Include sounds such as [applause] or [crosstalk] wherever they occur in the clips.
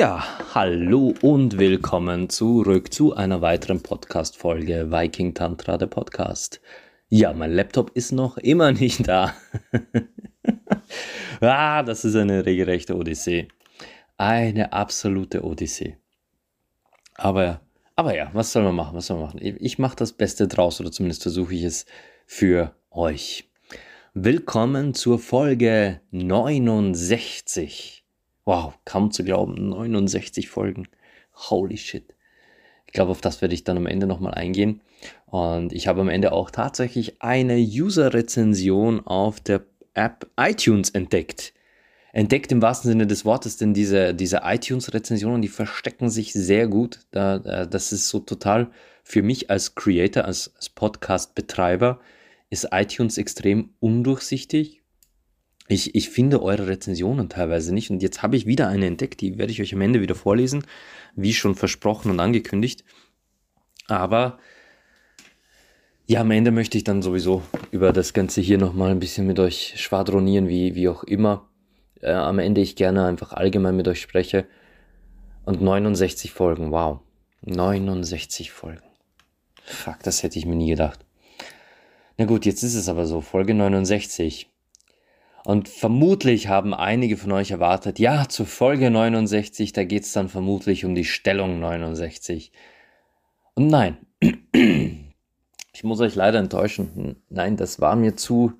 Ja, hallo und willkommen zurück zu einer weiteren Podcast-Folge Viking Tantra, der Podcast. Ja, mein Laptop ist noch immer [laughs] nicht da. [laughs] ah, das ist eine regelrechte Odyssee. Eine absolute Odyssee. Aber, aber ja, was soll man machen? Was soll man machen? Ich mache das Beste draus oder zumindest versuche ich es für euch. Willkommen zur Folge 69 Wow, kaum zu glauben, 69 Folgen. Holy shit. Ich glaube, auf das werde ich dann am Ende nochmal eingehen. Und ich habe am Ende auch tatsächlich eine User-Rezension auf der App iTunes entdeckt. Entdeckt im wahrsten Sinne des Wortes, denn diese, diese iTunes-Rezensionen, die verstecken sich sehr gut. Da, das ist so total für mich als Creator, als, als Podcast-Betreiber, ist iTunes extrem undurchsichtig ich, ich finde eure Rezensionen teilweise nicht. Und jetzt habe ich wieder eine entdeckt, die werde ich euch am Ende wieder vorlesen, wie schon versprochen und angekündigt. Aber ja, am Ende möchte ich dann sowieso über das Ganze hier nochmal ein bisschen mit euch schwadronieren, wie, wie auch immer. Äh, am Ende ich gerne einfach allgemein mit euch spreche. Und 69 Folgen, wow. 69 Folgen. Fuck, das hätte ich mir nie gedacht. Na gut, jetzt ist es aber so, Folge 69. Und vermutlich haben einige von euch erwartet, ja, zur Folge 69, da geht es dann vermutlich um die Stellung 69. Und nein, [clears throat] ich muss euch leider enttäuschen. Nein, das war mir zu,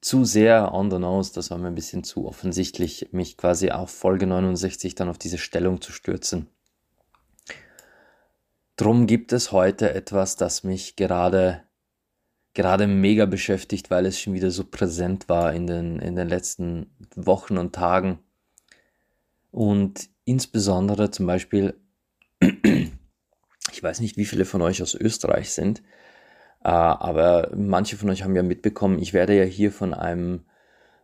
zu sehr on the nose, das war mir ein bisschen zu offensichtlich, mich quasi auf Folge 69 dann auf diese Stellung zu stürzen. Drum gibt es heute etwas, das mich gerade gerade mega beschäftigt, weil es schon wieder so präsent war in den, in den letzten Wochen und Tagen. Und insbesondere zum Beispiel, ich weiß nicht, wie viele von euch aus Österreich sind, äh, aber manche von euch haben ja mitbekommen, ich werde ja hier von einem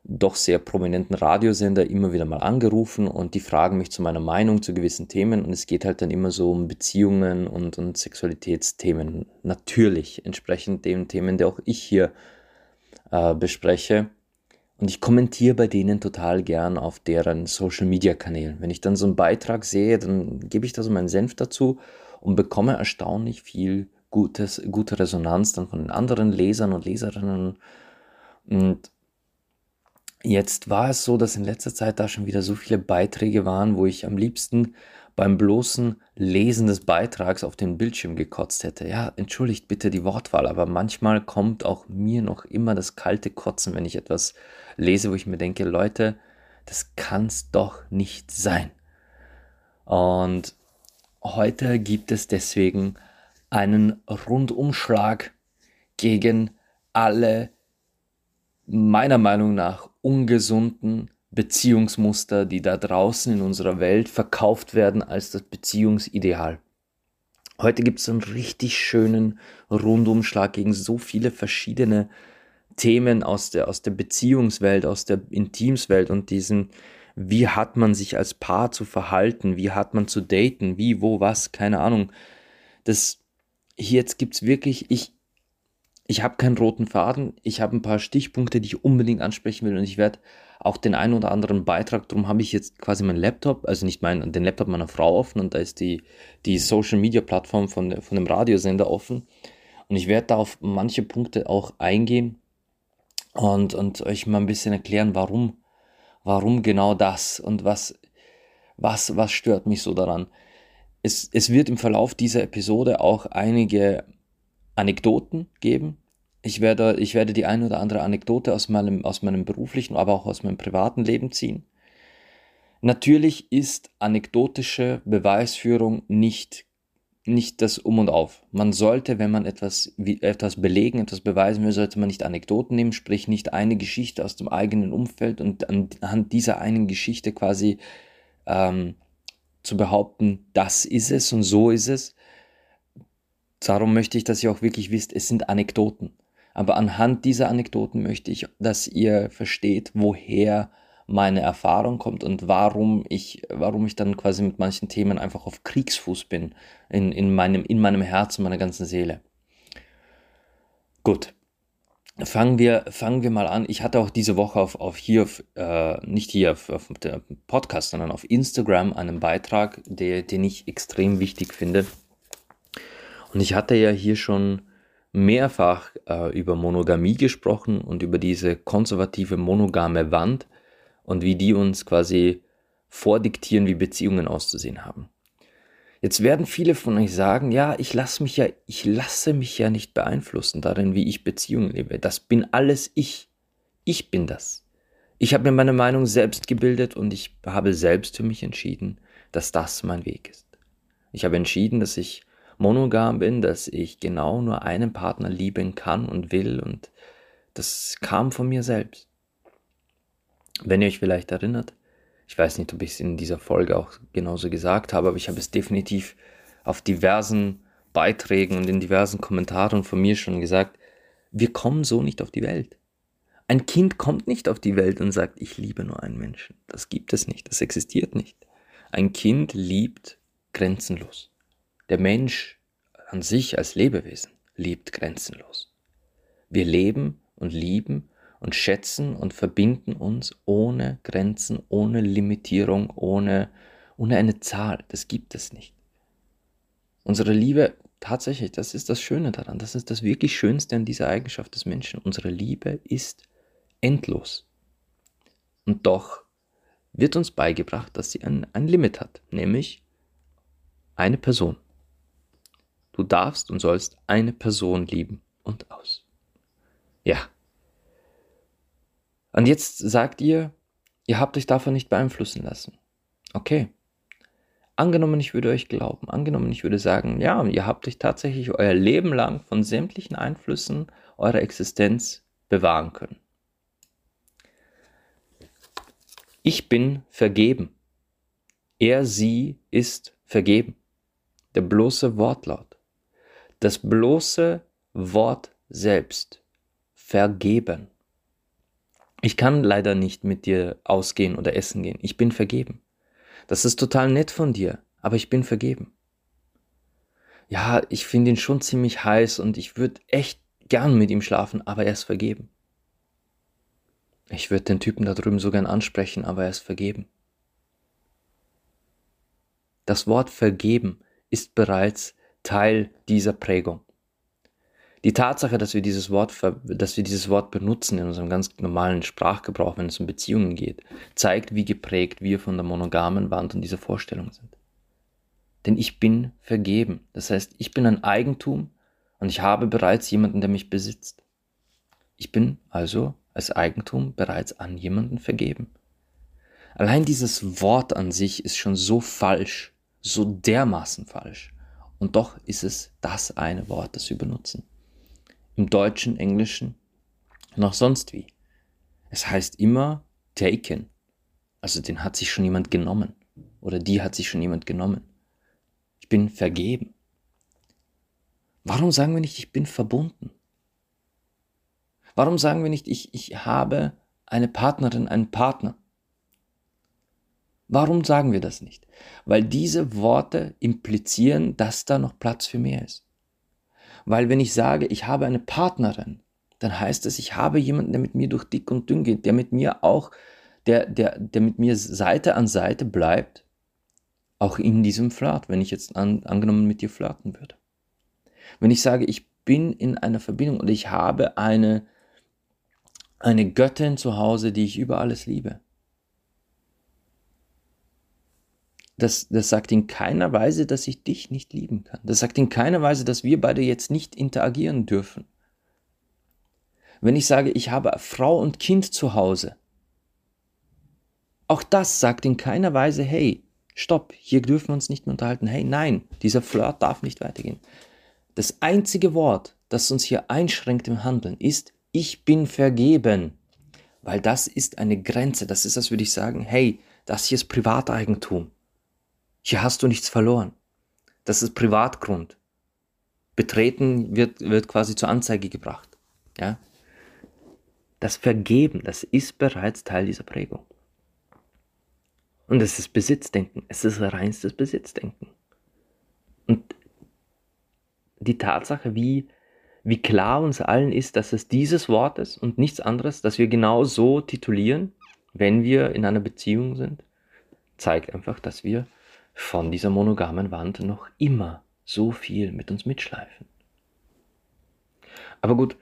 doch sehr prominenten Radiosender immer wieder mal angerufen und die fragen mich zu meiner Meinung zu gewissen Themen und es geht halt dann immer so um Beziehungen und, und Sexualitätsthemen. Natürlich entsprechend den Themen, die auch ich hier äh, bespreche. Und ich kommentiere bei denen total gern auf deren Social Media Kanälen. Wenn ich dann so einen Beitrag sehe, dann gebe ich da so meinen Senf dazu und bekomme erstaunlich viel gutes, gute Resonanz dann von den anderen Lesern und Leserinnen. Und Jetzt war es so, dass in letzter Zeit da schon wieder so viele Beiträge waren, wo ich am liebsten beim bloßen Lesen des Beitrags auf den Bildschirm gekotzt hätte. Ja, entschuldigt bitte die Wortwahl, aber manchmal kommt auch mir noch immer das kalte Kotzen, wenn ich etwas lese, wo ich mir denke, Leute, das kann's doch nicht sein. Und heute gibt es deswegen einen Rundumschlag gegen alle meiner Meinung nach ungesunden Beziehungsmuster, die da draußen in unserer Welt verkauft werden als das Beziehungsideal. Heute gibt es einen richtig schönen Rundumschlag gegen so viele verschiedene Themen aus der, aus der Beziehungswelt, aus der Intimswelt und diesen, wie hat man sich als Paar zu verhalten, wie hat man zu daten, wie, wo, was, keine Ahnung. Das, hier jetzt gibt es wirklich, ich, ich habe keinen roten Faden, ich habe ein paar Stichpunkte, die ich unbedingt ansprechen will und ich werde auch den einen oder anderen Beitrag, darum habe ich jetzt quasi meinen Laptop, also nicht meinen, den Laptop meiner Frau offen und da ist die, die Social Media Plattform von, von dem Radiosender offen und ich werde da auf manche Punkte auch eingehen und, und euch mal ein bisschen erklären, warum, warum genau das und was, was, was stört mich so daran. Es, es wird im Verlauf dieser Episode auch einige Anekdoten geben. Ich werde, ich werde die ein oder andere Anekdote aus meinem, aus meinem beruflichen, aber auch aus meinem privaten Leben ziehen. Natürlich ist anekdotische Beweisführung nicht, nicht das Um und Auf. Man sollte, wenn man etwas, etwas belegen, etwas beweisen will, sollte man nicht Anekdoten nehmen, sprich nicht eine Geschichte aus dem eigenen Umfeld und anhand dieser einen Geschichte quasi ähm, zu behaupten, das ist es und so ist es, Darum möchte ich, dass ihr auch wirklich wisst, es sind Anekdoten. Aber anhand dieser Anekdoten möchte ich, dass ihr versteht, woher meine Erfahrung kommt und warum ich, warum ich dann quasi mit manchen Themen einfach auf Kriegsfuß bin, in, in, meinem, in meinem Herzen, meiner ganzen Seele. Gut. fangen wir, fangen wir mal an. Ich hatte auch diese Woche auf, auf hier, auf, äh, nicht hier auf, auf dem Podcast, sondern auf Instagram einen Beitrag, der, den ich extrem wichtig finde. Und ich hatte ja hier schon mehrfach äh, über Monogamie gesprochen und über diese konservative monogame Wand und wie die uns quasi vordiktieren, wie Beziehungen auszusehen haben. Jetzt werden viele von euch sagen, ja, ich lasse mich ja, ich lasse mich ja nicht beeinflussen darin, wie ich Beziehungen lebe. Das bin alles ich. Ich bin das. Ich habe mir meine Meinung selbst gebildet und ich habe selbst für mich entschieden, dass das mein Weg ist. Ich habe entschieden, dass ich monogam bin, dass ich genau nur einen Partner lieben kann und will und das kam von mir selbst. Wenn ihr euch vielleicht erinnert, ich weiß nicht, ob ich es in dieser Folge auch genauso gesagt habe, aber ich habe es definitiv auf diversen Beiträgen und in diversen Kommentaren von mir schon gesagt, wir kommen so nicht auf die Welt. Ein Kind kommt nicht auf die Welt und sagt, ich liebe nur einen Menschen. Das gibt es nicht, das existiert nicht. Ein Kind liebt grenzenlos. Der Mensch an sich als Lebewesen liebt grenzenlos. Wir leben und lieben und schätzen und verbinden uns ohne Grenzen, ohne Limitierung, ohne, ohne eine Zahl. Das gibt es nicht. Unsere Liebe, tatsächlich, das ist das Schöne daran, das ist das wirklich Schönste an dieser Eigenschaft des Menschen. Unsere Liebe ist endlos. Und doch wird uns beigebracht, dass sie ein, ein Limit hat, nämlich eine Person. Du darfst und sollst eine Person lieben und aus. Ja, und jetzt sagt ihr, ihr habt euch davon nicht beeinflussen lassen. Okay. Angenommen, ich würde euch glauben, angenommen, ich würde sagen, ja, ihr habt euch tatsächlich euer Leben lang von sämtlichen Einflüssen eurer Existenz bewahren können. Ich bin vergeben. Er, sie ist vergeben. Der bloße Wortlaut. Das bloße Wort selbst. Vergeben. Ich kann leider nicht mit dir ausgehen oder essen gehen. Ich bin vergeben. Das ist total nett von dir, aber ich bin vergeben. Ja, ich finde ihn schon ziemlich heiß und ich würde echt gern mit ihm schlafen, aber er ist vergeben. Ich würde den Typen da drüben so gern ansprechen, aber er ist vergeben. Das Wort vergeben ist bereits Teil dieser Prägung. Die Tatsache, dass wir dieses Wort, dass wir dieses Wort benutzen in unserem ganz normalen Sprachgebrauch, wenn es um Beziehungen geht, zeigt, wie geprägt wir von der monogamen Wand und dieser Vorstellung sind. Denn ich bin vergeben. Das heißt, ich bin ein Eigentum und ich habe bereits jemanden, der mich besitzt. Ich bin also als Eigentum bereits an jemanden vergeben. Allein dieses Wort an sich ist schon so falsch, so dermaßen falsch. Und doch ist es das eine Wort, das wir benutzen im Deutschen, Englischen noch sonst wie. Es heißt immer taken. Also den hat sich schon jemand genommen. Oder die hat sich schon jemand genommen. Ich bin vergeben. Warum sagen wir nicht, ich bin verbunden? Warum sagen wir nicht, ich, ich habe eine Partnerin, einen Partner? Warum sagen wir das nicht? Weil diese Worte implizieren, dass da noch Platz für mehr ist. Weil wenn ich sage, ich habe eine Partnerin, dann heißt es, ich habe jemanden, der mit mir durch dick und dünn geht, der mit mir auch, der, der, der mit mir Seite an Seite bleibt, auch in diesem Flirt, wenn ich jetzt an, angenommen mit dir flirten würde. Wenn ich sage, ich bin in einer Verbindung und ich habe eine, eine Göttin zu Hause, die ich über alles liebe, das, das sagt in keiner Weise, dass ich dich nicht lieben kann. Das sagt in keiner Weise, dass wir beide jetzt nicht interagieren dürfen. Wenn ich sage, ich habe Frau und Kind zu Hause, auch das sagt in keiner Weise, hey, stopp, hier dürfen wir uns nicht mehr unterhalten. Hey, nein, dieser Flirt darf nicht weitergehen. Das einzige Wort, das uns hier einschränkt im Handeln, ist, ich bin vergeben. Weil das ist eine Grenze. Das ist, als würde ich sagen, hey, das hier ist Privateigentum. Hier hast du nichts verloren. Das ist Privatgrund. Betreten wird, wird quasi zur Anzeige gebracht. Ja? Das Vergeben, das ist bereits Teil dieser Prägung. Und es ist Besitzdenken. Es ist reinstes Besitzdenken. Und die Tatsache, wie, wie klar uns allen ist, dass es dieses Wort ist und nichts anderes, dass wir genau so titulieren, wenn wir in einer Beziehung sind, zeigt einfach, dass wir von dieser monogamen Wand noch immer so viel mit uns mitschleifen. Aber gut,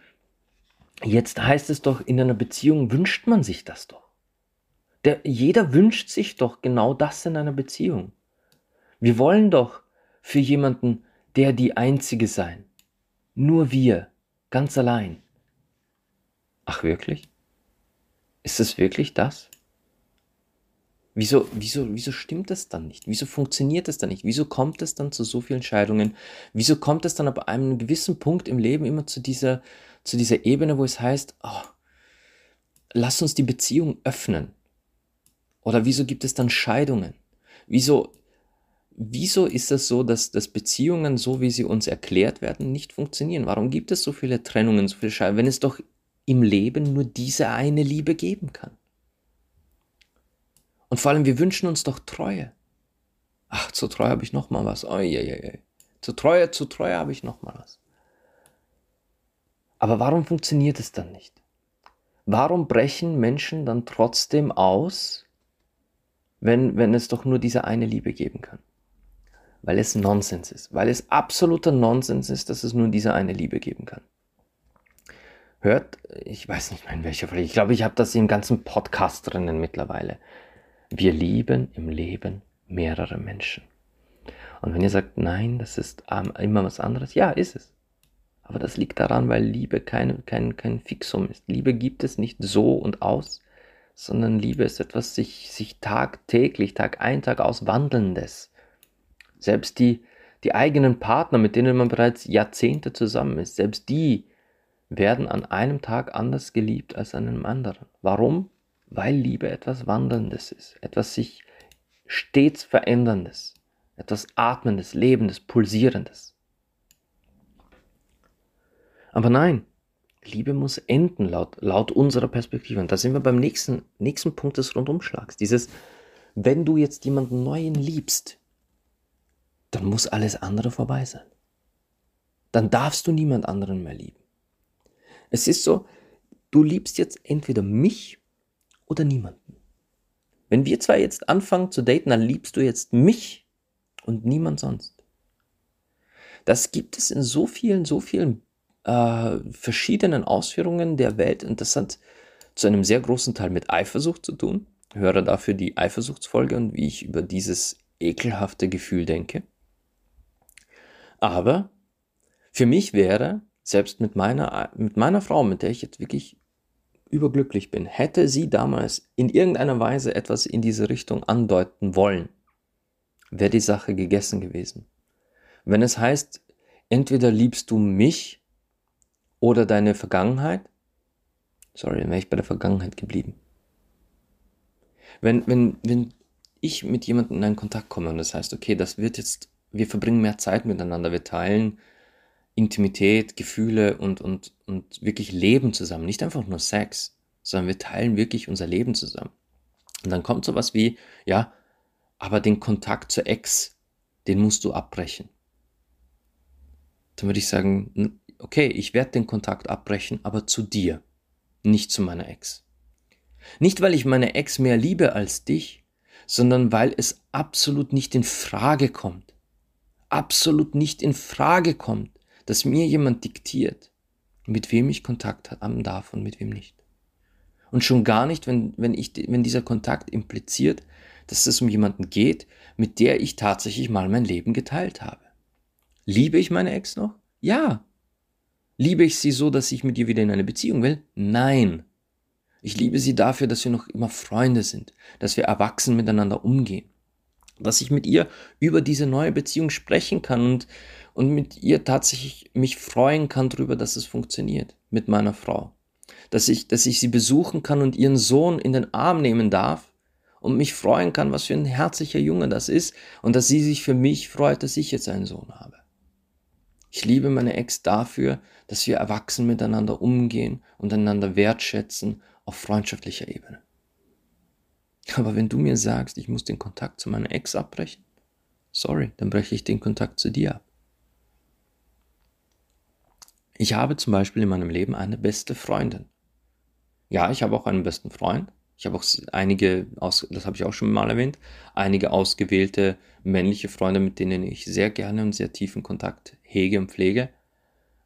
jetzt heißt es doch, in einer Beziehung wünscht man sich das doch. Der, jeder wünscht sich doch genau das in einer Beziehung. Wir wollen doch für jemanden der die Einzige sein. Nur wir, ganz allein. Ach wirklich? Ist es wirklich das? Wieso, wieso, wieso stimmt das dann nicht? Wieso funktioniert es dann nicht? Wieso kommt es dann zu so vielen Scheidungen? Wieso kommt es dann ab einem gewissen Punkt im Leben immer zu dieser, zu dieser Ebene, wo es heißt, oh, lass uns die Beziehung öffnen? Oder wieso gibt es dann Scheidungen? Wieso, wieso ist es so, dass, dass Beziehungen, so wie sie uns erklärt werden, nicht funktionieren? Warum gibt es so viele Trennungen, so viele Scheidungen, wenn es doch im Leben nur diese eine Liebe geben kann? Und vor allem, wir wünschen uns doch Treue. Ach, zur Treue habe ich noch mal was. Oh, je, je. Zur Treue, zur Treue habe ich noch mal was. Aber warum funktioniert es dann nicht? Warum brechen Menschen dann trotzdem aus, wenn, wenn es doch nur diese eine Liebe geben kann? Weil es Nonsens ist. Weil es absoluter Nonsens ist, dass es nur diese eine Liebe geben kann. Hört, ich weiß nicht mehr in welcher Folge, ich glaube, ich habe das im ganzen Podcast drinnen mittlerweile. Wir lieben im Leben mehrere Menschen. Und wenn ihr sagt, nein, das ist immer was anderes, ja, ist es. Aber das liegt daran, weil Liebe kein, kein, kein Fixum ist. Liebe gibt es nicht so und aus, sondern Liebe ist etwas sich, sich tagtäglich, Tag ein, Tag aus wandelndes. Selbst die, die eigenen Partner, mit denen man bereits Jahrzehnte zusammen ist, selbst die werden an einem Tag anders geliebt als an einem anderen. Warum? Weil Liebe etwas Wanderndes ist, etwas sich stets Veränderndes, etwas Atmendes, Lebendes, Pulsierendes. Aber nein, Liebe muss enden laut, laut unserer Perspektive. Und da sind wir beim nächsten, nächsten Punkt des Rundumschlags. Dieses, wenn du jetzt jemanden Neuen liebst, dann muss alles andere vorbei sein. Dann darfst du niemand anderen mehr lieben. Es ist so, du liebst jetzt entweder mich oder niemanden. Wenn wir zwei jetzt anfangen zu daten, dann liebst du jetzt mich und niemand sonst. Das gibt es in so vielen, so vielen äh, verschiedenen Ausführungen der Welt und das hat zu einem sehr großen Teil mit Eifersucht zu tun. Höre dafür die Eifersuchtsfolge und wie ich über dieses ekelhafte Gefühl denke. Aber für mich wäre, selbst mit meiner, mit meiner Frau, mit der ich jetzt wirklich überglücklich bin, hätte sie damals in irgendeiner Weise etwas in diese Richtung andeuten wollen, wäre die Sache gegessen gewesen. Wenn es heißt, entweder liebst du mich oder deine Vergangenheit, sorry, dann wäre ich bei der Vergangenheit geblieben. Wenn, wenn, wenn ich mit jemandem in einen Kontakt komme und das heißt, okay, das wird jetzt, wir verbringen mehr Zeit miteinander, wir teilen Intimität, Gefühle und, und, und wirklich Leben zusammen. Nicht einfach nur Sex, sondern wir teilen wirklich unser Leben zusammen. Und dann kommt sowas wie, ja, aber den Kontakt zur Ex, den musst du abbrechen. Dann würde ich sagen, okay, ich werde den Kontakt abbrechen, aber zu dir, nicht zu meiner Ex. Nicht, weil ich meine Ex mehr liebe als dich, sondern weil es absolut nicht in Frage kommt. Absolut nicht in Frage kommt, dass mir jemand diktiert, mit wem ich Kontakt haben darf und mit wem nicht. Und schon gar nicht, wenn, wenn, ich, wenn dieser Kontakt impliziert, dass es um jemanden geht, mit der ich tatsächlich mal mein Leben geteilt habe. Liebe ich meine Ex noch? Ja. Liebe ich sie so, dass ich mit ihr wieder in eine Beziehung will? Nein. Ich liebe sie dafür, dass wir noch immer Freunde sind, dass wir erwachsen miteinander umgehen, dass ich mit ihr über diese neue Beziehung sprechen kann und und mit ihr tatsächlich mich freuen kann darüber, dass es funktioniert mit meiner Frau. Dass ich, dass ich sie besuchen kann und ihren Sohn in den Arm nehmen darf und mich freuen kann, was für ein herzlicher Junge das ist und dass sie sich für mich freut, dass ich jetzt einen Sohn habe. Ich liebe meine Ex dafür, dass wir erwachsen miteinander umgehen und einander wertschätzen auf freundschaftlicher Ebene. Aber wenn du mir sagst, ich muss den Kontakt zu meiner Ex abbrechen, sorry, dann breche ich den Kontakt zu dir ab. Ich habe zum Beispiel in meinem Leben eine beste Freundin. Ja, ich habe auch einen besten Freund. Ich habe auch einige, das habe ich auch schon mal erwähnt, einige ausgewählte männliche Freunde, mit denen ich sehr gerne und sehr tiefen Kontakt hege und pflege.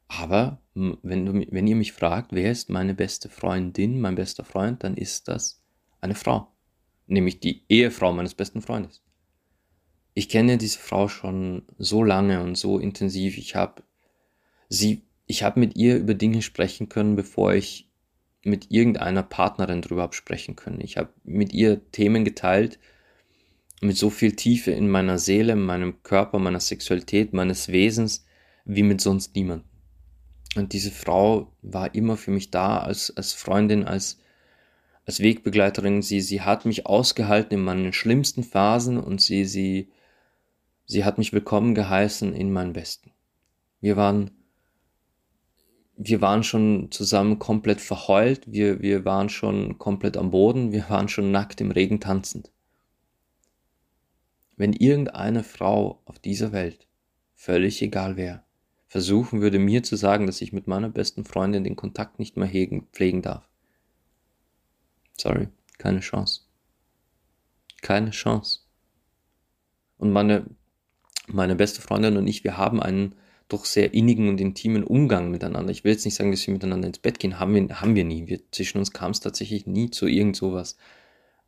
Aber wenn, du, wenn ihr mich fragt, wer ist meine beste Freundin, mein bester Freund, dann ist das eine Frau. Nämlich die Ehefrau meines besten Freundes. Ich kenne diese Frau schon so lange und so intensiv. Ich habe sie, ich habe mit ihr über Dinge sprechen können, bevor ich mit irgendeiner Partnerin drüber habe sprechen können. Ich habe mit ihr Themen geteilt, mit so viel Tiefe in meiner Seele, in meinem Körper, meiner Sexualität, meines Wesens, wie mit sonst niemandem. Und diese Frau war immer für mich da, als, als Freundin, als, als Wegbegleiterin. Sie, sie hat mich ausgehalten in meinen schlimmsten Phasen und sie, sie, sie hat mich willkommen geheißen in meinen besten. Wir waren, wir waren schon zusammen komplett verheult, wir, wir waren schon komplett am Boden, wir waren schon nackt im Regen tanzend. Wenn irgendeine Frau auf dieser Welt, völlig egal wer, versuchen würde, mir zu sagen, dass ich mit meiner besten Freundin den Kontakt nicht mehr hegen, pflegen darf. Sorry, keine Chance. Keine Chance. Und meine, meine beste Freundin und ich, wir haben einen doch sehr innigen und intimen Umgang miteinander. Ich will jetzt nicht sagen, dass wir miteinander ins Bett gehen, haben wir, haben wir nie. Wir, zwischen uns kam es tatsächlich nie zu irgend sowas.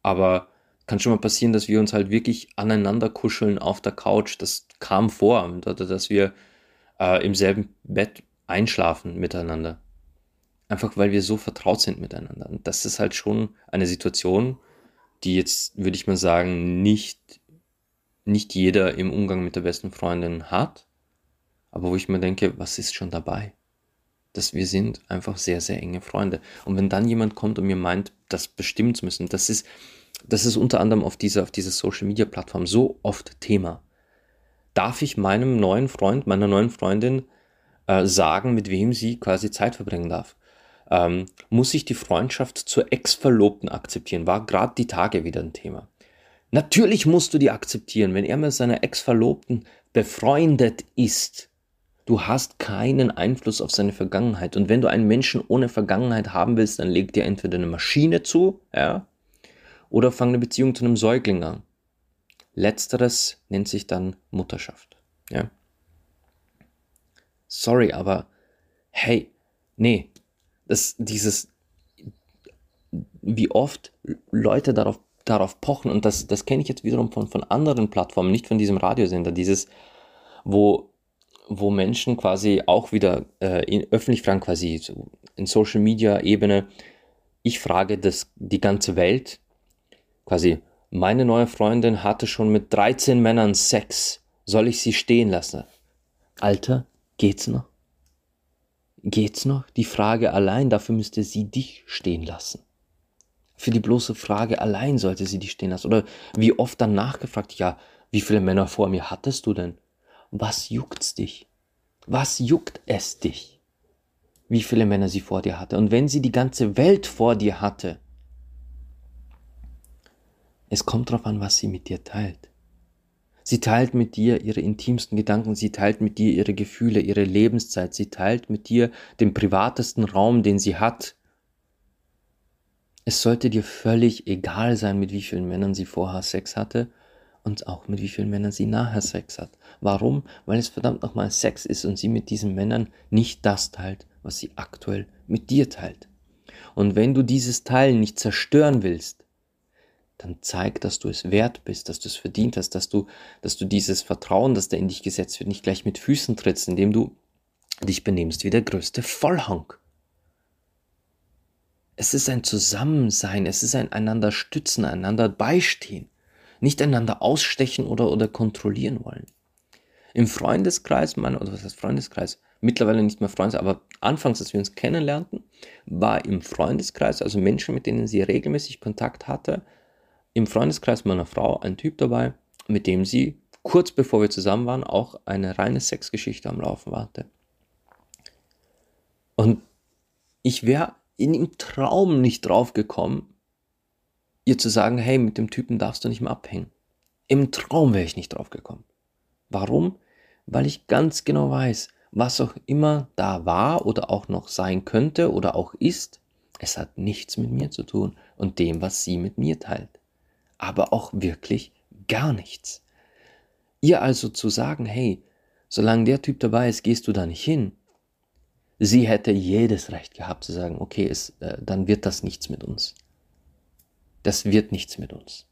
Aber kann schon mal passieren, dass wir uns halt wirklich aneinander kuscheln auf der Couch. Das kam vor, dass wir äh, im selben Bett einschlafen miteinander. Einfach weil wir so vertraut sind miteinander. Und das ist halt schon eine Situation, die jetzt, würde ich mal sagen, nicht, nicht jeder im Umgang mit der besten Freundin hat. Aber wo ich mir denke, was ist schon dabei? Dass wir sind einfach sehr, sehr enge Freunde. Und wenn dann jemand kommt und mir meint, das bestimmen zu müssen, das ist, das ist unter anderem auf dieser, auf dieser Social Media Plattform so oft Thema darf ich meinem neuen Freund, meiner neuen Freundin äh, sagen, mit wem sie quasi Zeit verbringen darf. Ähm, muss ich die Freundschaft zur Ex-Verlobten akzeptieren? War gerade die Tage wieder ein Thema. Natürlich musst du die akzeptieren, wenn er mit seiner Ex-Verlobten befreundet ist. Du hast keinen Einfluss auf seine Vergangenheit. Und wenn du einen Menschen ohne Vergangenheit haben willst, dann leg dir entweder eine Maschine zu, ja, oder fang eine Beziehung zu einem Säugling an. Letzteres nennt sich dann Mutterschaft. Ja. Sorry, aber hey, nee, das, dieses, wie oft Leute darauf, darauf pochen, und das, das kenne ich jetzt wiederum von, von anderen Plattformen, nicht von diesem Radiosender, dieses, wo, wo Menschen quasi auch wieder äh, in, öffentlich fragen, quasi so in Social Media Ebene, ich frage das, die ganze Welt, quasi, meine neue Freundin hatte schon mit 13 Männern Sex. Soll ich sie stehen lassen? Alter, geht's noch? Geht's noch? Die Frage allein, dafür müsste sie dich stehen lassen. Für die bloße Frage allein sollte sie dich stehen lassen. Oder wie oft dann nachgefragt, ja, wie viele Männer vor mir hattest du denn? Was juckt's dich? Was juckt es dich? Wie viele Männer sie vor dir hatte? Und wenn sie die ganze Welt vor dir hatte, es kommt darauf an, was sie mit dir teilt. Sie teilt mit dir ihre intimsten Gedanken, sie teilt mit dir ihre Gefühle, ihre Lebenszeit, sie teilt mit dir den privatesten Raum, den sie hat. Es sollte dir völlig egal sein, mit wie vielen Männern sie vorher Sex hatte und auch mit wie vielen Männern sie nachher Sex hat. Warum? Weil es verdammt nochmal Sex ist und sie mit diesen Männern nicht das teilt, was sie aktuell mit dir teilt. Und wenn du dieses Teilen nicht zerstören willst, dann zeig, dass du es wert bist, dass du es verdient hast, dass du, dass du dieses Vertrauen, das da in dich gesetzt wird, nicht gleich mit Füßen trittst, indem du dich benimmst wie der größte Vollhonk. Es ist ein Zusammensein, es ist ein einander stützen, einander beistehen, nicht einander ausstechen oder, oder kontrollieren wollen. Im Freundeskreis, mein, oder was heißt Freundeskreis? Mittlerweile nicht mehr Freundeskreis, aber anfangs, als wir uns kennenlernten, war im Freundeskreis, also Menschen, mit denen sie regelmäßig Kontakt hatte, im Freundeskreis meiner Frau ein Typ dabei, mit dem sie kurz bevor wir zusammen waren auch eine reine Sexgeschichte am Laufen hatte. Und ich wäre in dem Traum nicht drauf gekommen, ihr zu sagen, hey, mit dem Typen darfst du nicht mehr abhängen. Im Traum wäre ich nicht drauf gekommen. Warum? Weil ich ganz genau weiß, was auch immer da war oder auch noch sein könnte oder auch ist, es hat nichts mit mir zu tun und dem, was sie mit mir teilt. Aber auch wirklich gar nichts. Ihr also zu sagen, hey, solange der Typ dabei ist, gehst du da nicht hin. Sie hätte jedes Recht gehabt zu sagen, okay, es, äh, dann wird das nichts mit uns. Das wird nichts mit uns.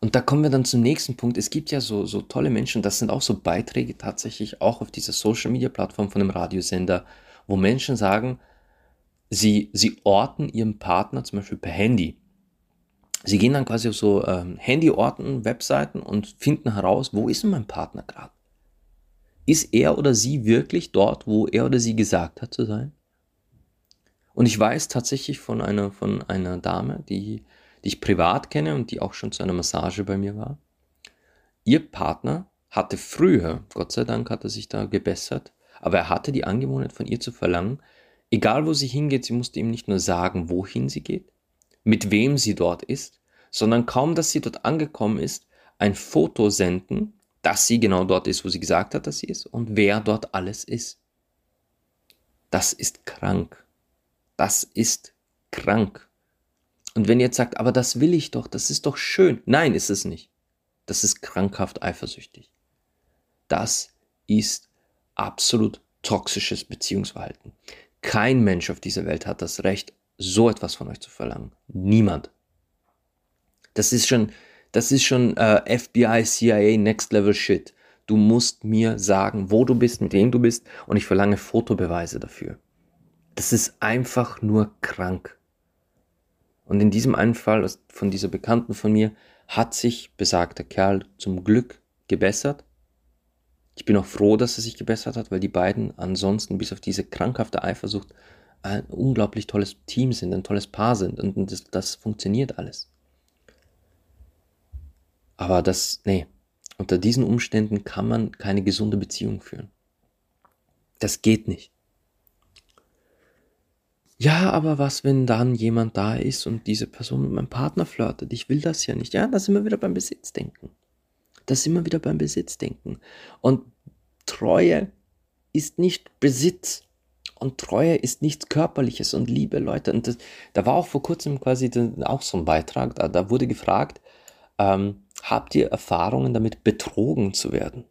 Und da kommen wir dann zum nächsten Punkt. Es gibt ja so, so tolle Menschen, das sind auch so Beiträge tatsächlich auch auf dieser Social Media Plattform von einem Radiosender, wo Menschen sagen, sie, sie orten ihren Partner zum Beispiel per Handy. Sie gehen dann quasi auf so ähm, Handyorten, Webseiten und finden heraus, wo ist denn mein Partner gerade? Ist er oder sie wirklich dort, wo er oder sie gesagt hat zu sein? Und ich weiß tatsächlich von einer, von einer Dame, die die ich privat kenne und die auch schon zu einer Massage bei mir war. Ihr Partner hatte früher, Gott sei Dank hat er sich da gebessert, aber er hatte die Angewohnheit von ihr zu verlangen, egal wo sie hingeht, sie musste ihm nicht nur sagen, wohin sie geht, mit wem sie dort ist, sondern kaum, dass sie dort angekommen ist, ein Foto senden, dass sie genau dort ist, wo sie gesagt hat, dass sie ist und wer dort alles ist. Das ist krank. Das ist krank. Und wenn ihr jetzt sagt, aber das will ich doch, das ist doch schön. Nein, ist es nicht. Das ist krankhaft eifersüchtig. Das ist absolut toxisches Beziehungsverhalten. Kein Mensch auf dieser Welt hat das Recht, so etwas von euch zu verlangen. Niemand. Das ist schon, das ist schon äh, FBI, CIA, Next Level Shit. Du musst mir sagen, wo du bist, mit wem du bist, und ich verlange Fotobeweise dafür. Das ist einfach nur krank. Und in diesem einen Fall von dieser Bekannten von mir hat sich besagter Kerl zum Glück gebessert. Ich bin auch froh, dass er sich gebessert hat, weil die beiden ansonsten bis auf diese krankhafte Eifersucht ein unglaublich tolles Team sind, ein tolles Paar sind und das, das funktioniert alles. Aber das, nee, unter diesen Umständen kann man keine gesunde Beziehung führen. Das geht nicht. Ja, aber was, wenn dann jemand da ist und diese Person mit meinem Partner flirtet? Ich will das ja nicht. Ja, da sind wir wieder beim Besitzdenken. Da sind wir wieder beim Besitzdenken. Und Treue ist nicht Besitz. Und Treue ist nichts Körperliches und Liebe, Leute. Und das, da war auch vor kurzem quasi auch so ein Beitrag, da, da wurde gefragt, ähm, habt ihr Erfahrungen damit, betrogen zu werden?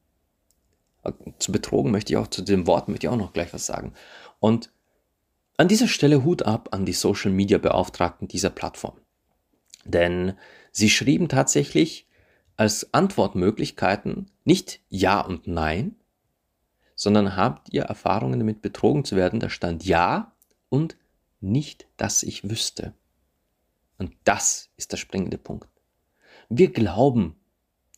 Zu betrogen möchte ich auch, zu dem Wort möchte ich auch noch gleich was sagen. Und an dieser Stelle Hut ab an die Social Media Beauftragten dieser Plattform. Denn sie schrieben tatsächlich als Antwortmöglichkeiten nicht Ja und Nein, sondern habt ihr Erfahrungen damit betrogen zu werden? Da stand Ja und nicht, dass ich wüsste. Und das ist der springende Punkt. Wir glauben,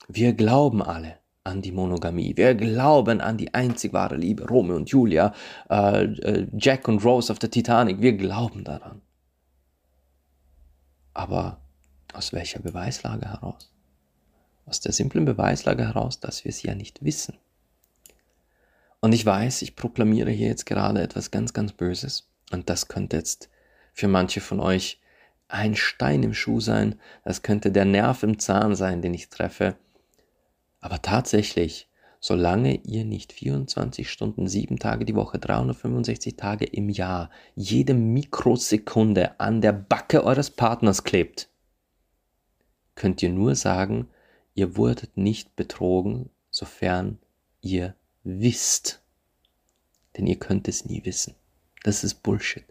wir glauben alle, an die Monogamie. Wir glauben an die einzig wahre Liebe, Romeo und Julia, äh, äh, Jack und Rose auf der Titanic. Wir glauben daran. Aber aus welcher Beweislage heraus? Aus der simplen Beweislage heraus, dass wir es ja nicht wissen. Und ich weiß, ich proklamiere hier jetzt gerade etwas ganz, ganz Böses. Und das könnte jetzt für manche von euch ein Stein im Schuh sein. Das könnte der Nerv im Zahn sein, den ich treffe. Aber tatsächlich, solange ihr nicht 24 Stunden, 7 Tage die Woche, 365 Tage im Jahr, jede Mikrosekunde an der Backe eures Partners klebt, könnt ihr nur sagen, ihr wurdet nicht betrogen, sofern ihr wisst. Denn ihr könnt es nie wissen. Das ist Bullshit.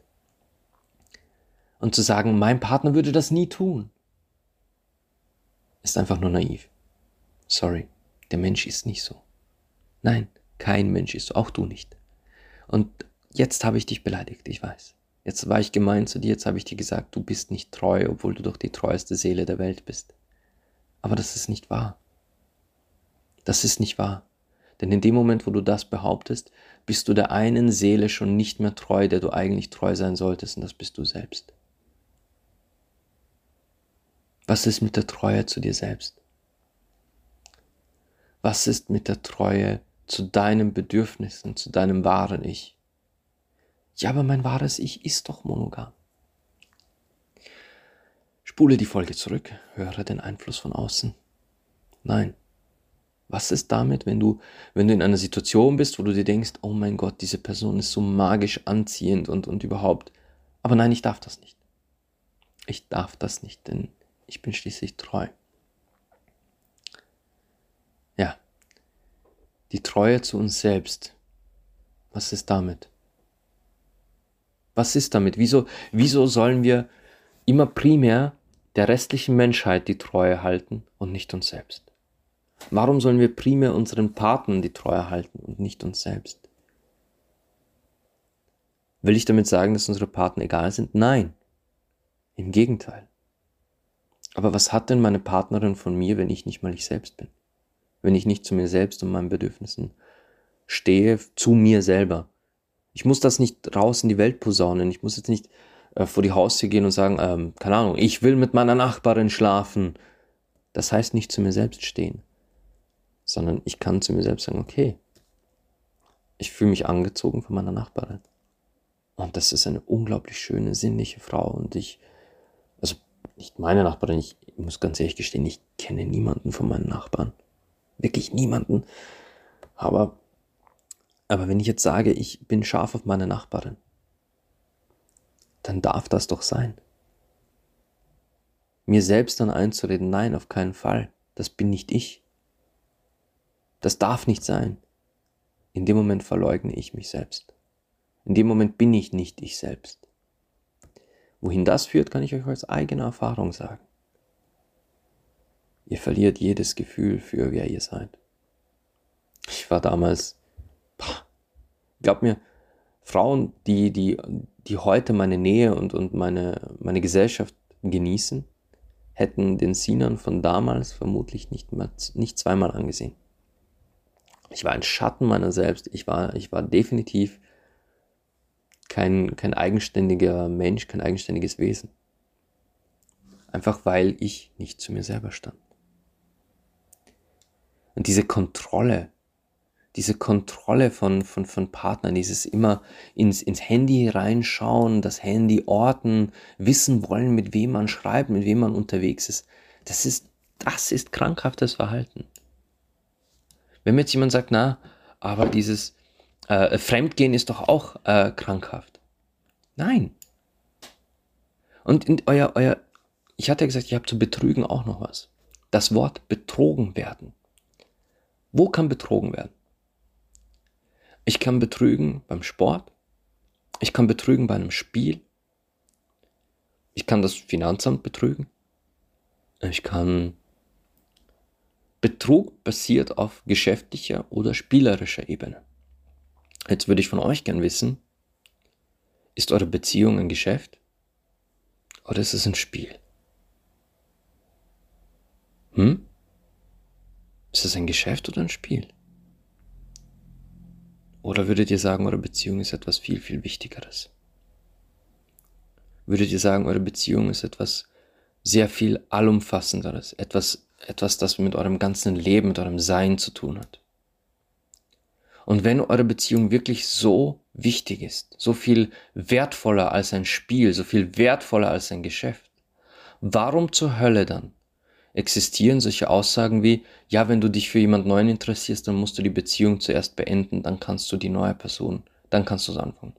Und zu sagen, mein Partner würde das nie tun, ist einfach nur naiv. Sorry. Der Mensch ist nicht so. Nein, kein Mensch ist so, auch du nicht. Und jetzt habe ich dich beleidigt, ich weiß. Jetzt war ich gemein zu dir, jetzt habe ich dir gesagt, du bist nicht treu, obwohl du doch die treueste Seele der Welt bist. Aber das ist nicht wahr. Das ist nicht wahr. Denn in dem Moment, wo du das behauptest, bist du der einen Seele schon nicht mehr treu, der du eigentlich treu sein solltest, und das bist du selbst. Was ist mit der Treue zu dir selbst? Was ist mit der Treue zu deinen Bedürfnissen, zu deinem wahren Ich? Ja, aber mein wahres Ich ist doch monogam. Spule die Folge zurück, höre den Einfluss von außen. Nein, Was ist damit, wenn du, wenn du in einer Situation bist, wo du dir denkst, oh mein Gott, diese Person ist so magisch anziehend und, und überhaupt. Aber nein, ich darf das nicht. Ich darf das nicht, denn ich bin schließlich treu. Ja, die Treue zu uns selbst. Was ist damit? Was ist damit? Wieso, wieso sollen wir immer primär der restlichen Menschheit die Treue halten und nicht uns selbst? Warum sollen wir primär unseren Partnern die Treue halten und nicht uns selbst? Will ich damit sagen, dass unsere Partner egal sind? Nein. Im Gegenteil. Aber was hat denn meine Partnerin von mir, wenn ich nicht mal ich selbst bin? Wenn ich nicht zu mir selbst und meinen Bedürfnissen stehe, zu mir selber. Ich muss das nicht raus in die Welt posaunen. Ich muss jetzt nicht äh, vor die Haustür gehen und sagen, ähm, keine Ahnung, ich will mit meiner Nachbarin schlafen. Das heißt nicht zu mir selbst stehen, sondern ich kann zu mir selbst sagen, okay, ich fühle mich angezogen von meiner Nachbarin. Und das ist eine unglaublich schöne, sinnliche Frau. Und ich, also nicht meine Nachbarin, ich muss ganz ehrlich gestehen, ich kenne niemanden von meinen Nachbarn. Wirklich niemanden. Aber, aber wenn ich jetzt sage, ich bin scharf auf meine Nachbarin, dann darf das doch sein. Mir selbst dann einzureden, nein, auf keinen Fall, das bin nicht ich. Das darf nicht sein. In dem Moment verleugne ich mich selbst. In dem Moment bin ich nicht ich selbst. Wohin das führt, kann ich euch aus eigener Erfahrung sagen. Ihr verliert jedes Gefühl für wer ihr seid. Ich war damals, boah, glaub mir, Frauen, die, die, die heute meine Nähe und, und meine, meine Gesellschaft genießen, hätten den Sinan von damals vermutlich nicht, mehr, nicht zweimal angesehen. Ich war ein Schatten meiner selbst. Ich war, ich war definitiv kein, kein eigenständiger Mensch, kein eigenständiges Wesen. Einfach weil ich nicht zu mir selber stand. Und diese Kontrolle, diese Kontrolle von, von, von Partnern, dieses immer ins, ins Handy reinschauen, das Handy orten, wissen wollen, mit wem man schreibt, mit wem man unterwegs ist, das ist, das ist krankhaftes Verhalten. Wenn mir jetzt jemand sagt, na, aber dieses äh, Fremdgehen ist doch auch äh, krankhaft. Nein. Und in euer, euer, ich hatte ja gesagt, ich habe zu betrügen auch noch was. Das Wort betrogen werden. Wo kann betrogen werden? Ich kann betrügen beim Sport. Ich kann betrügen bei einem Spiel. Ich kann das Finanzamt betrügen. Ich kann Betrug basiert auf geschäftlicher oder spielerischer Ebene. Jetzt würde ich von euch gern wissen, ist eure Beziehung ein Geschäft oder ist es ein Spiel? Hm? Ist es ein Geschäft oder ein Spiel? Oder würdet ihr sagen, eure Beziehung ist etwas viel, viel Wichtigeres? Würdet ihr sagen, eure Beziehung ist etwas sehr viel allumfassenderes, etwas, etwas, das mit eurem ganzen Leben, mit eurem Sein zu tun hat? Und wenn eure Beziehung wirklich so wichtig ist, so viel wertvoller als ein Spiel, so viel wertvoller als ein Geschäft, warum zur Hölle dann existieren solche Aussagen wie, ja, wenn du dich für jemand Neuen interessierst, dann musst du die Beziehung zuerst beenden, dann kannst du die neue Person, dann kannst du es anfangen.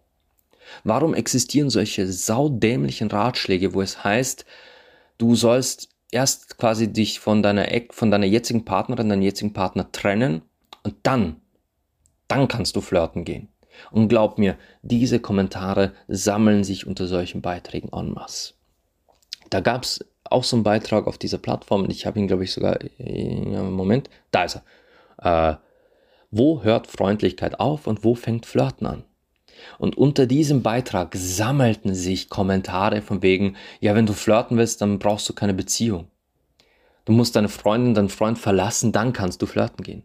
Warum existieren solche saudämlichen Ratschläge, wo es heißt, du sollst erst quasi dich von deiner, von deiner jetzigen Partnerin, deinem jetzigen Partner trennen und dann, dann kannst du flirten gehen. Und glaub mir, diese Kommentare sammeln sich unter solchen Beiträgen en masse. Da gab es auch so einen Beitrag auf dieser Plattform und ich habe ihn, glaube ich, sogar, ja, Moment, da ist er. Äh, wo hört Freundlichkeit auf und wo fängt Flirten an? Und unter diesem Beitrag sammelten sich Kommentare von wegen, ja, wenn du flirten willst, dann brauchst du keine Beziehung. Du musst deine Freundin, deinen Freund verlassen, dann kannst du flirten gehen.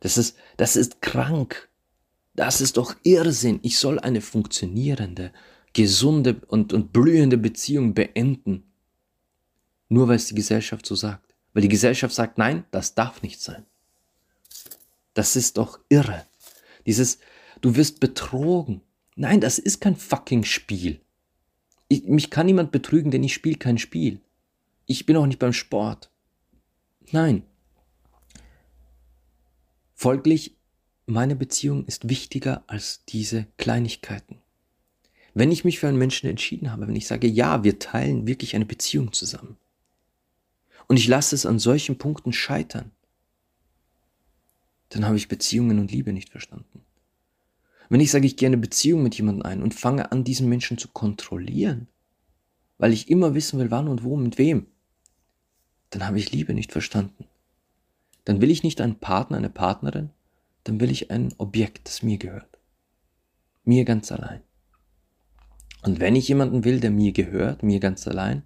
Das ist, das ist krank. Das ist doch Irrsinn. Ich soll eine funktionierende, gesunde und, und blühende Beziehung beenden. Nur weil es die Gesellschaft so sagt. Weil die Gesellschaft sagt, nein, das darf nicht sein. Das ist doch irre. Dieses, du wirst betrogen. Nein, das ist kein fucking Spiel. Ich, mich kann niemand betrügen, denn ich spiele kein Spiel. Ich bin auch nicht beim Sport. Nein. Folglich, meine Beziehung ist wichtiger als diese Kleinigkeiten. Wenn ich mich für einen Menschen entschieden habe, wenn ich sage, ja, wir teilen wirklich eine Beziehung zusammen und ich lasse es an solchen Punkten scheitern, dann habe ich Beziehungen und Liebe nicht verstanden. Wenn ich sage, ich gehe eine Beziehung mit jemandem ein und fange an, diesen Menschen zu kontrollieren, weil ich immer wissen will, wann und wo, mit wem, dann habe ich Liebe nicht verstanden. Dann will ich nicht einen Partner, eine Partnerin, dann will ich ein Objekt, das mir gehört. Mir ganz allein. Und wenn ich jemanden will, der mir gehört, mir ganz allein,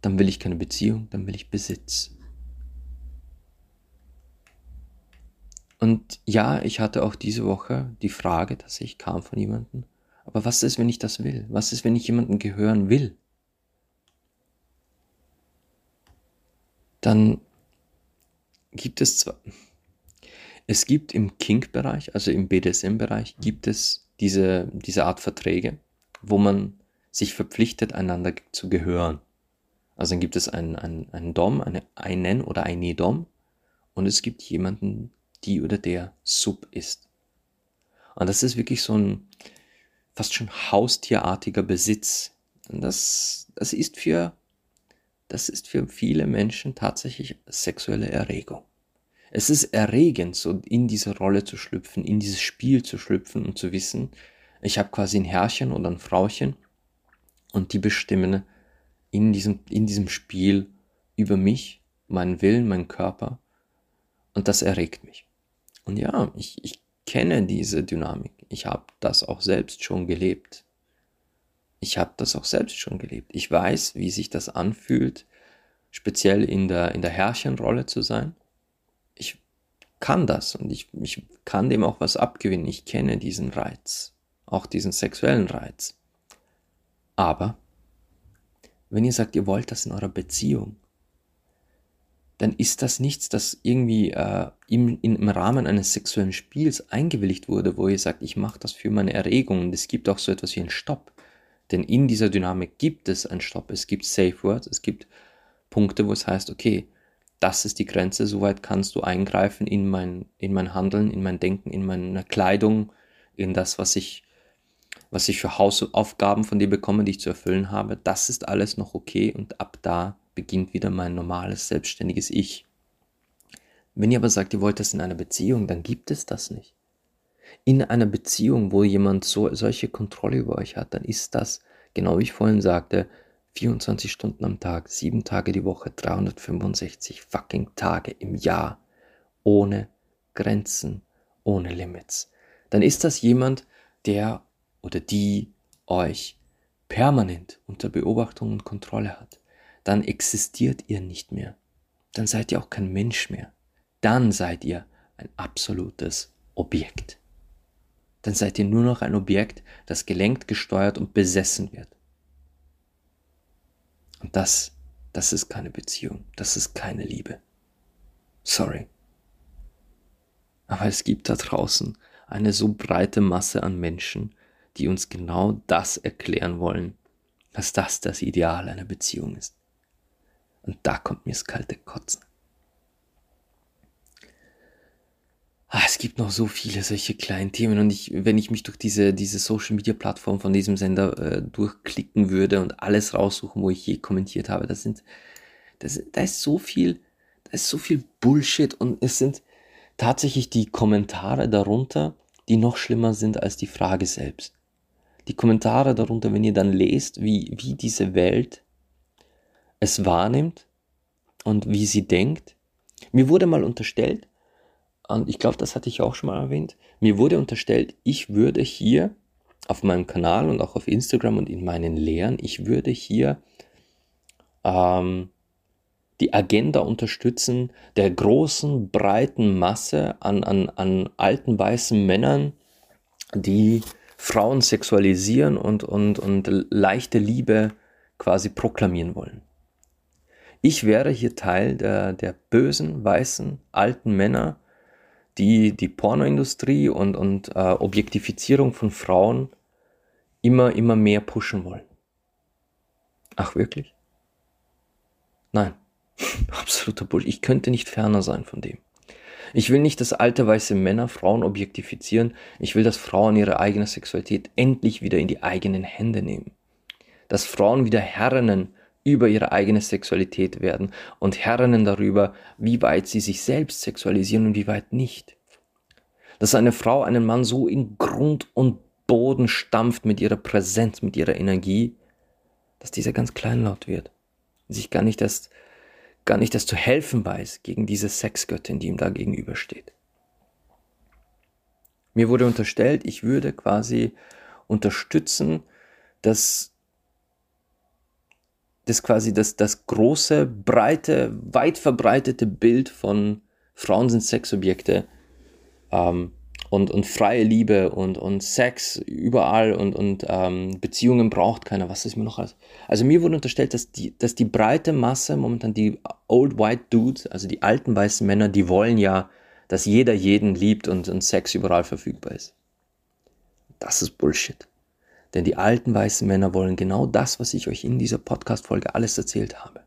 dann will ich keine Beziehung, dann will ich Besitz. Und ja, ich hatte auch diese Woche die Frage, dass ich kam von jemandem, aber was ist, wenn ich das will? Was ist, wenn ich jemanden gehören will? Dann gibt es zwar, es gibt im Kink-Bereich, also im BDSM-Bereich, gibt es diese, diese Art Verträge, wo man sich verpflichtet, einander zu gehören. Also dann gibt es einen, einen, einen Dom, eine, einen oder eine Dom und es gibt jemanden, die oder der Sub ist. Und das ist wirklich so ein fast schon haustierartiger Besitz. Und das, das ist für, das ist für viele Menschen tatsächlich sexuelle Erregung. Es ist erregend, so in diese Rolle zu schlüpfen, in dieses Spiel zu schlüpfen und zu wissen, ich habe quasi ein Herrchen oder ein Frauchen und die bestimmen in diesem, in diesem Spiel über mich, meinen Willen, meinen Körper und das erregt mich. Und ja, ich, ich kenne diese Dynamik. Ich habe das auch selbst schon gelebt. Ich habe das auch selbst schon gelebt. Ich weiß, wie sich das anfühlt, speziell in der, in der Herrchenrolle zu sein. Ich kann das und ich, ich kann dem auch was abgewinnen. Ich kenne diesen Reiz auch diesen sexuellen Reiz. Aber wenn ihr sagt, ihr wollt das in eurer Beziehung, dann ist das nichts, das irgendwie äh, im, im Rahmen eines sexuellen Spiels eingewilligt wurde, wo ihr sagt, ich mache das für meine Erregung. Und es gibt auch so etwas wie einen Stopp. Denn in dieser Dynamik gibt es einen Stopp. Es gibt Safe Words, es gibt Punkte, wo es heißt, okay, das ist die Grenze, soweit kannst du eingreifen in mein, in mein Handeln, in mein Denken, in meine Kleidung, in das, was ich was ich für Hausaufgaben von dir bekomme, die ich zu erfüllen habe, das ist alles noch okay und ab da beginnt wieder mein normales, selbstständiges Ich. Wenn ihr aber sagt, ihr wollt das in einer Beziehung, dann gibt es das nicht. In einer Beziehung, wo jemand so, solche Kontrolle über euch hat, dann ist das, genau wie ich vorhin sagte, 24 Stunden am Tag, 7 Tage die Woche, 365 fucking Tage im Jahr, ohne Grenzen, ohne Limits. Dann ist das jemand, der oder die euch permanent unter Beobachtung und Kontrolle hat, dann existiert ihr nicht mehr. Dann seid ihr auch kein Mensch mehr. Dann seid ihr ein absolutes Objekt. Dann seid ihr nur noch ein Objekt, das gelenkt, gesteuert und besessen wird. Und das, das ist keine Beziehung, das ist keine Liebe. Sorry. Aber es gibt da draußen eine so breite Masse an Menschen, die uns genau das erklären wollen, dass das das Ideal einer Beziehung ist. Und da kommt mir das kalte Kotzen. Ah, es gibt noch so viele solche kleinen Themen und ich, wenn ich mich durch diese, diese Social Media Plattform von diesem Sender äh, durchklicken würde und alles raussuchen, wo ich je kommentiert habe, das sind, das, da ist so viel, da ist so viel Bullshit und es sind tatsächlich die Kommentare darunter, die noch schlimmer sind als die Frage selbst die Kommentare darunter, wenn ihr dann lest, wie, wie diese Welt es wahrnimmt und wie sie denkt. Mir wurde mal unterstellt, und ich glaube, das hatte ich auch schon mal erwähnt, mir wurde unterstellt, ich würde hier auf meinem Kanal und auch auf Instagram und in meinen Lehren, ich würde hier ähm, die Agenda unterstützen der großen, breiten Masse an, an, an alten weißen Männern, die Frauen sexualisieren und, und, und leichte Liebe quasi proklamieren wollen. Ich wäre hier Teil der, der bösen, weißen, alten Männer, die die Pornoindustrie und, und äh, Objektifizierung von Frauen immer, immer mehr pushen wollen. Ach wirklich? Nein, [laughs] absoluter Bullshit. Ich könnte nicht ferner sein von dem. Ich will nicht, dass alte weiße Männer Frauen objektifizieren. Ich will, dass Frauen ihre eigene Sexualität endlich wieder in die eigenen Hände nehmen. Dass Frauen wieder Herrinnen über ihre eigene Sexualität werden und Herrinnen darüber, wie weit sie sich selbst sexualisieren und wie weit nicht. Dass eine Frau einen Mann so in Grund und Boden stampft mit ihrer Präsenz, mit ihrer Energie, dass dieser ganz kleinlaut wird, sich gar nicht erst gar nicht das zu helfen weiß gegen diese Sexgöttin, die ihm da gegenübersteht. Mir wurde unterstellt, ich würde quasi unterstützen, dass das quasi das, das große, breite, weit verbreitete Bild von Frauen sind Sexobjekte ähm, und, und freie Liebe und, und Sex überall und, und ähm, Beziehungen braucht keiner. Was ist mir noch alles? Also mir wurde unterstellt, dass die, dass die breite Masse, momentan die Old White Dudes, also die alten weißen Männer, die wollen ja, dass jeder jeden liebt und, und Sex überall verfügbar ist. Das ist Bullshit. Denn die alten weißen Männer wollen genau das, was ich euch in dieser Podcast-Folge alles erzählt habe.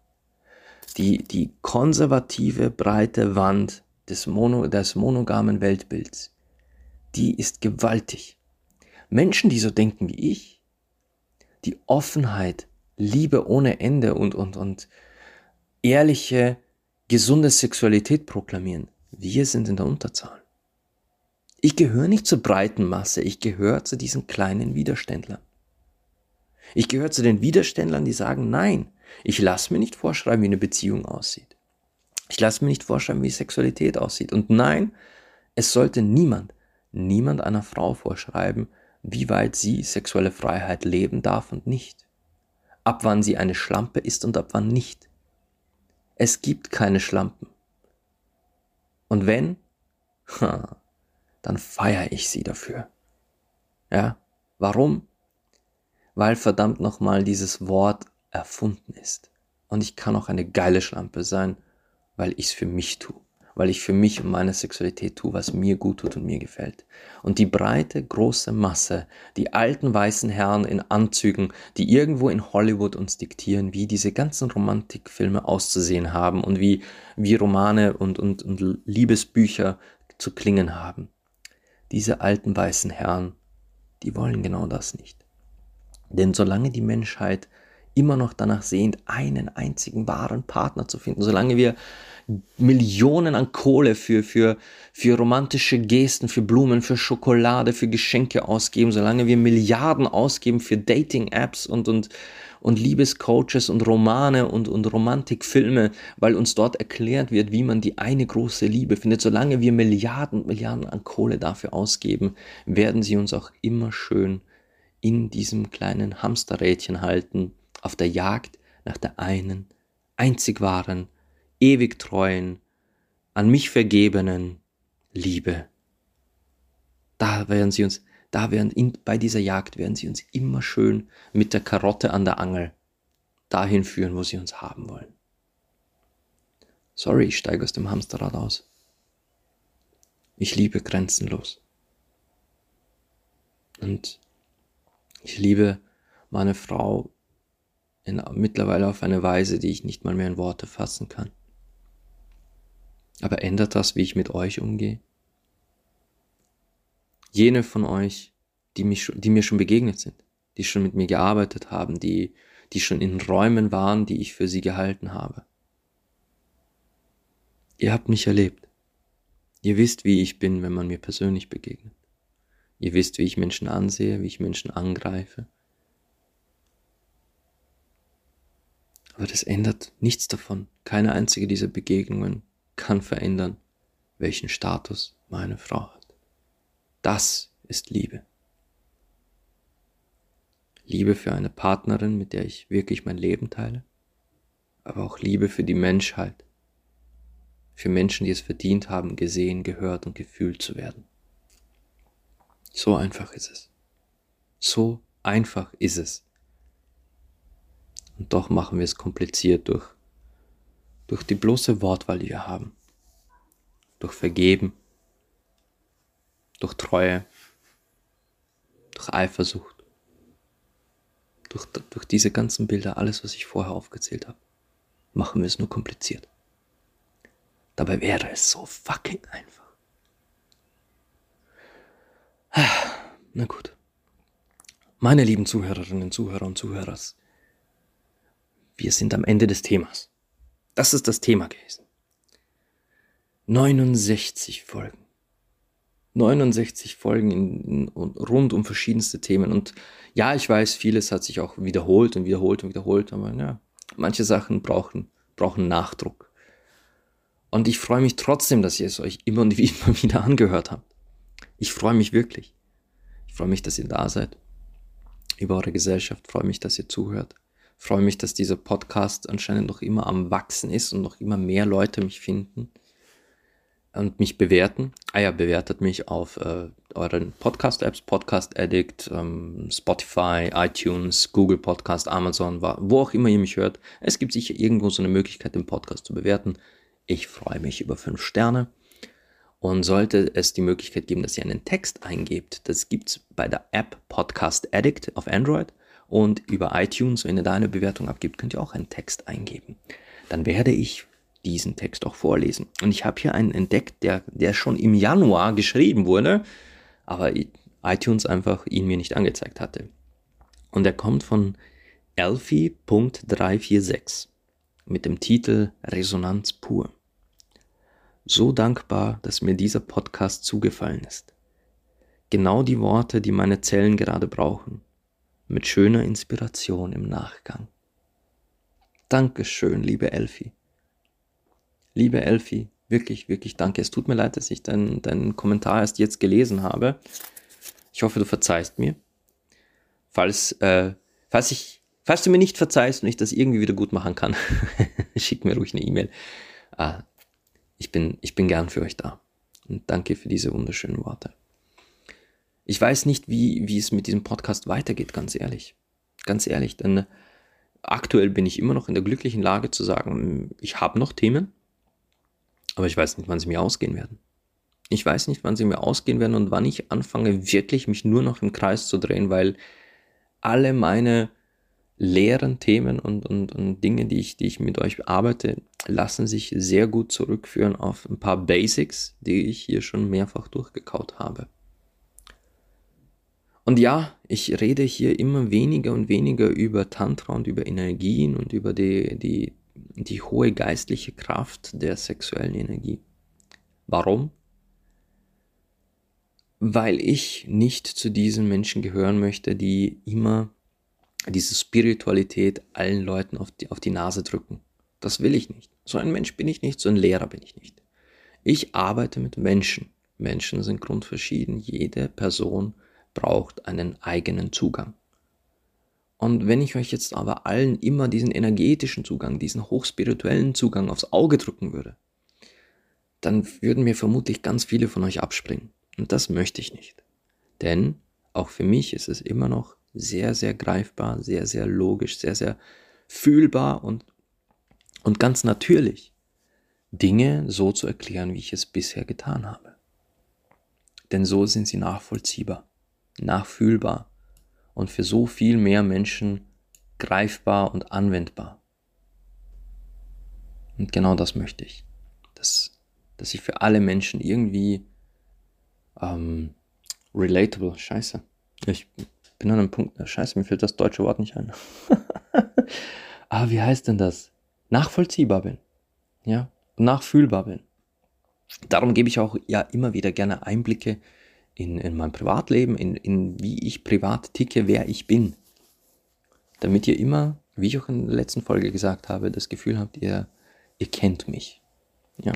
Die, die konservative, breite Wand des, Mono, des monogamen Weltbilds die ist gewaltig. Menschen, die so denken wie ich, die Offenheit, Liebe ohne Ende und, und, und ehrliche, gesunde Sexualität proklamieren, wir sind in der Unterzahl. Ich gehöre nicht zur breiten Masse, ich gehöre zu diesen kleinen Widerständlern. Ich gehöre zu den Widerständlern, die sagen, nein, ich lasse mir nicht vorschreiben, wie eine Beziehung aussieht. Ich lasse mir nicht vorschreiben, wie Sexualität aussieht. Und nein, es sollte niemand, niemand einer Frau vorschreiben, wie weit sie sexuelle Freiheit leben darf und nicht. Ab wann sie eine Schlampe ist und ab wann nicht. Es gibt keine Schlampen. Und wenn, dann feiere ich sie dafür. Ja, warum? Weil verdammt nochmal dieses Wort erfunden ist. Und ich kann auch eine geile Schlampe sein, weil ich es für mich tue weil ich für mich und meine Sexualität tue, was mir gut tut und mir gefällt. Und die breite, große Masse, die alten weißen Herren in Anzügen, die irgendwo in Hollywood uns diktieren, wie diese ganzen Romantikfilme auszusehen haben und wie, wie Romane und, und, und Liebesbücher zu klingen haben. Diese alten weißen Herren, die wollen genau das nicht. Denn solange die Menschheit immer noch danach sehnt, einen einzigen wahren Partner zu finden, solange wir Millionen an Kohle für, für, für romantische Gesten, für Blumen, für Schokolade, für Geschenke ausgeben, solange wir Milliarden ausgeben für Dating-Apps und, und, und Liebescoaches und Romane und, und Romantikfilme, weil uns dort erklärt wird, wie man die eine große Liebe findet. Solange wir Milliarden und Milliarden an Kohle dafür ausgeben, werden sie uns auch immer schön in diesem kleinen Hamsterrädchen halten, auf der Jagd nach der einen, einzig wahren, ewig treuen, an mich vergebenen Liebe. Da werden sie uns, da werden in, bei dieser Jagd werden sie uns immer schön mit der Karotte an der Angel dahin führen, wo sie uns haben wollen. Sorry, ich steige aus dem Hamsterrad aus. Ich liebe grenzenlos. Und ich liebe meine Frau in, mittlerweile auf eine Weise, die ich nicht mal mehr in Worte fassen kann. Aber ändert das, wie ich mit euch umgehe? Jene von euch, die, mich, die mir schon begegnet sind, die schon mit mir gearbeitet haben, die, die schon in Räumen waren, die ich für sie gehalten habe. Ihr habt mich erlebt. Ihr wisst, wie ich bin, wenn man mir persönlich begegnet. Ihr wisst, wie ich Menschen ansehe, wie ich Menschen angreife. Aber das ändert nichts davon. Keine einzige dieser Begegnungen kann verändern, welchen Status meine Frau hat. Das ist Liebe. Liebe für eine Partnerin, mit der ich wirklich mein Leben teile, aber auch Liebe für die Menschheit, für Menschen, die es verdient haben, gesehen, gehört und gefühlt zu werden. So einfach ist es. So einfach ist es. Und doch machen wir es kompliziert durch durch die bloße Wortwahl, die wir haben, durch Vergeben, durch Treue, durch Eifersucht, durch, durch diese ganzen Bilder, alles, was ich vorher aufgezählt habe, machen wir es nur kompliziert. Dabei wäre es so fucking einfach. Na gut. Meine lieben Zuhörerinnen, Zuhörer und Zuhörers, wir sind am Ende des Themas. Das ist das Thema gewesen. 69 Folgen. 69 Folgen in, in, rund um verschiedenste Themen. Und ja, ich weiß, vieles hat sich auch wiederholt und wiederholt und wiederholt, aber ja, manche Sachen brauchen, brauchen Nachdruck. Und ich freue mich trotzdem, dass ihr es euch immer und [laughs] immer wieder angehört habt. Ich freue mich wirklich. Ich freue mich, dass ihr da seid. Über eure Gesellschaft. Freue mich, dass ihr zuhört. Freue mich, dass dieser Podcast anscheinend noch immer am Wachsen ist und noch immer mehr Leute mich finden und mich bewerten. Ah ja, bewertet mich auf äh, euren Podcast-Apps, Podcast Addict, ähm, Spotify, iTunes, Google Podcast, Amazon, wo auch immer ihr mich hört. Es gibt sicher irgendwo so eine Möglichkeit, den Podcast zu bewerten. Ich freue mich über fünf Sterne. Und sollte es die Möglichkeit geben, dass ihr einen Text eingebt, das gibt es bei der App Podcast Addict auf Android. Und über iTunes, wenn ihr da eine Bewertung abgibt, könnt ihr auch einen Text eingeben. Dann werde ich diesen Text auch vorlesen. Und ich habe hier einen entdeckt, der, der schon im Januar geschrieben wurde, aber iTunes einfach ihn mir nicht angezeigt hatte. Und er kommt von Elfie.346 mit dem Titel Resonanz pur. So dankbar, dass mir dieser Podcast zugefallen ist. Genau die Worte, die meine Zellen gerade brauchen. Mit schöner Inspiration im Nachgang. Dankeschön, liebe Elfie. Liebe Elfi, wirklich, wirklich danke. Es tut mir leid, dass ich deinen dein Kommentar erst jetzt gelesen habe. Ich hoffe, du verzeihst mir. Falls, äh, falls, ich, falls du mir nicht verzeihst und ich das irgendwie wieder gut machen kann, [laughs] schick mir ruhig eine E-Mail. Ah, ich, bin, ich bin gern für euch da. Und danke für diese wunderschönen Worte. Ich weiß nicht, wie, wie es mit diesem Podcast weitergeht, ganz ehrlich. Ganz ehrlich, denn aktuell bin ich immer noch in der glücklichen Lage zu sagen, ich habe noch Themen, aber ich weiß nicht, wann sie mir ausgehen werden. Ich weiß nicht, wann sie mir ausgehen werden und wann ich anfange, wirklich mich nur noch im Kreis zu drehen, weil alle meine leeren Themen und, und, und Dinge, die ich, die ich mit euch arbeite, lassen sich sehr gut zurückführen auf ein paar Basics, die ich hier schon mehrfach durchgekaut habe. Und ja, ich rede hier immer weniger und weniger über Tantra und über Energien und über die, die, die hohe geistliche Kraft der sexuellen Energie. Warum? Weil ich nicht zu diesen Menschen gehören möchte, die immer diese Spiritualität allen Leuten auf die, auf die Nase drücken. Das will ich nicht. So ein Mensch bin ich nicht, so ein Lehrer bin ich nicht. Ich arbeite mit Menschen. Menschen sind grundverschieden. Jede Person braucht einen eigenen Zugang. Und wenn ich euch jetzt aber allen immer diesen energetischen Zugang, diesen hochspirituellen Zugang aufs Auge drücken würde, dann würden mir vermutlich ganz viele von euch abspringen. Und das möchte ich nicht. Denn auch für mich ist es immer noch sehr, sehr greifbar, sehr, sehr logisch, sehr, sehr fühlbar und, und ganz natürlich, Dinge so zu erklären, wie ich es bisher getan habe. Denn so sind sie nachvollziehbar, nachfühlbar und für so viel mehr Menschen greifbar und anwendbar. Und genau das möchte ich. Dass, dass ich für alle Menschen irgendwie ähm, relatable, scheiße. Ich bin an einem Punkt, scheiße, mir fällt das deutsche Wort nicht ein. [laughs] ah, wie heißt denn das? Nachvollziehbar bin. Ja, nachfühlbar bin. Darum gebe ich auch ja immer wieder gerne Einblicke in, in mein Privatleben, in, in wie ich privat ticke, wer ich bin. Damit ihr immer, wie ich auch in der letzten Folge gesagt habe, das Gefühl habt, ihr, ihr kennt mich. Ja.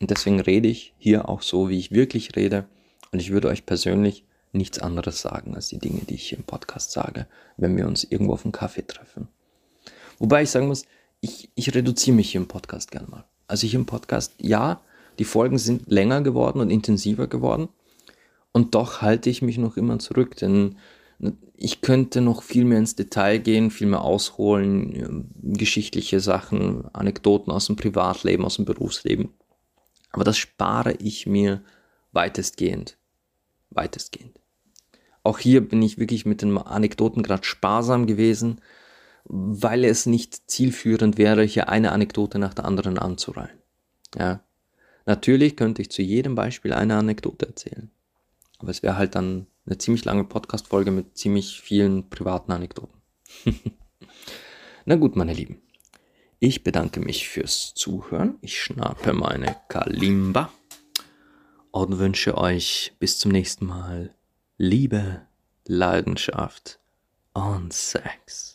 Und deswegen rede ich hier auch so, wie ich wirklich rede. Und ich würde euch persönlich nichts anderes sagen als die Dinge, die ich im Podcast sage, wenn wir uns irgendwo auf einen Kaffee treffen. Wobei ich sagen muss, ich, ich reduziere mich hier im Podcast gern mal. Also hier im Podcast, ja, die Folgen sind länger geworden und intensiver geworden. Und doch halte ich mich noch immer zurück, denn ich könnte noch viel mehr ins Detail gehen, viel mehr ausholen, geschichtliche Sachen, Anekdoten aus dem Privatleben, aus dem Berufsleben. Aber das spare ich mir weitestgehend. Weitestgehend. Auch hier bin ich wirklich mit den Anekdoten gerade sparsam gewesen, weil es nicht zielführend wäre, hier eine Anekdote nach der anderen anzureihen. Ja, Natürlich könnte ich zu jedem Beispiel eine Anekdote erzählen. Aber es wäre halt dann eine ziemlich lange Podcast-Folge mit ziemlich vielen privaten Anekdoten. [laughs] Na gut, meine Lieben. Ich bedanke mich fürs Zuhören. Ich schnappe meine Kalimba und wünsche euch bis zum nächsten Mal Liebe, Leidenschaft und Sex.